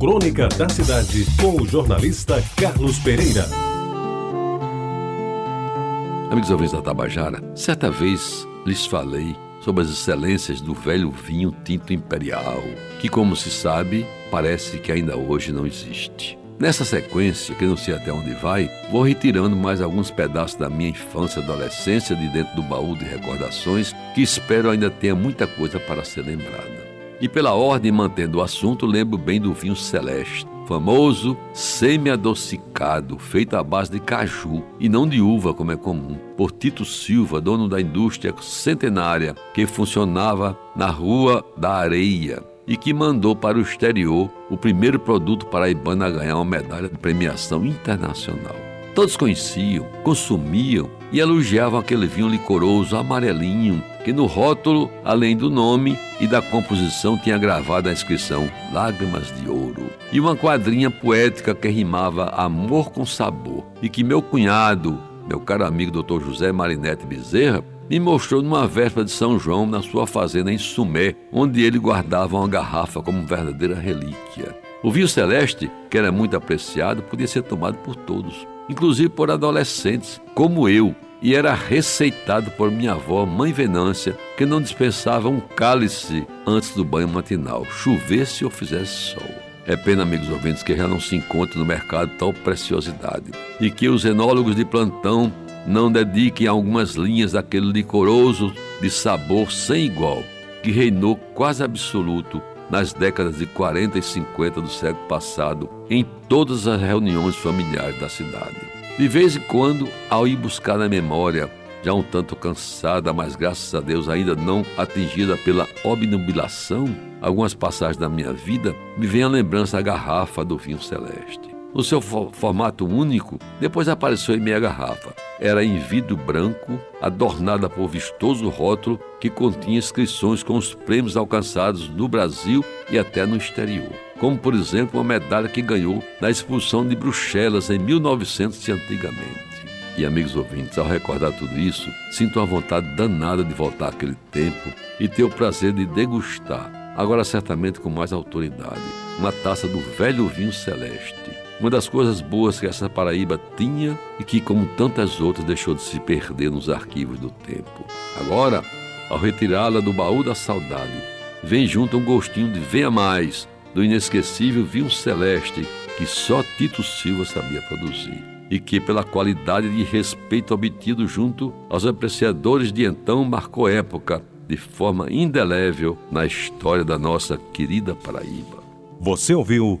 Crônica da Cidade, com o jornalista Carlos Pereira. Amigos ouvintes da Tabajara, certa vez lhes falei sobre as excelências do velho vinho tinto imperial, que, como se sabe, parece que ainda hoje não existe. Nessa sequência, que não sei até onde vai, vou retirando mais alguns pedaços da minha infância e adolescência de dentro do baú de recordações que espero ainda tenha muita coisa para ser lembrada. E pela ordem, mantendo o assunto, lembro bem do vinho celeste, famoso semi-adocicado, feito à base de caju e não de uva, como é comum, por Tito Silva, dono da indústria centenária que funcionava na Rua da Areia e que mandou para o exterior o primeiro produto paraibano a ganhar uma medalha de premiação internacional. Todos conheciam, consumiam e elogiavam aquele vinho licoroso amarelinho que no rótulo, além do nome e da composição, tinha gravado a inscrição Lágrimas de Ouro e uma quadrinha poética que rimava amor com sabor e que meu cunhado, meu caro amigo Dr. José Marinete Bezerra, me mostrou numa véspera de São João na sua fazenda em Sumé, onde ele guardava uma garrafa como verdadeira relíquia. O vinho celeste, que era muito apreciado, podia ser tomado por todos, inclusive por adolescentes, como eu, e era receitado por minha avó, mãe Venância, que não dispensava um cálice antes do banho matinal, chovesse ou fizesse sol. É pena, amigos ouvintes, que já não se encontre no mercado tal preciosidade e que os enólogos de plantão não dediquem algumas linhas daquele licoroso de sabor sem igual que reinou quase absoluto nas décadas de 40 e 50 do século passado em todas as reuniões familiares da cidade. De vez em quando, ao ir buscar na memória, já um tanto cansada, mas graças a Deus ainda não atingida pela obnubilação, algumas passagens da minha vida, me vem a lembrança da garrafa do vinho celeste. No seu formato único, depois apareceu em meia garrafa. Era em vidro branco, adornada por vistoso rótulo que continha inscrições com os prêmios alcançados no Brasil e até no exterior. Como, por exemplo, uma medalha que ganhou na expulsão de Bruxelas em 1900 e antigamente. E, amigos ouvintes, ao recordar tudo isso, sinto uma vontade danada de voltar àquele tempo e ter o prazer de degustar, agora certamente com mais autoridade, uma taça do velho vinho celeste uma das coisas boas que essa Paraíba tinha e que, como tantas outras, deixou de se perder nos arquivos do tempo. Agora, ao retirá-la do baú da saudade, vem junto um gostinho de venha mais do inesquecível vinho celeste que só Tito Silva sabia produzir e que, pela qualidade e respeito obtido junto aos apreciadores de então, marcou época de forma indelével na história da nossa querida Paraíba. Você ouviu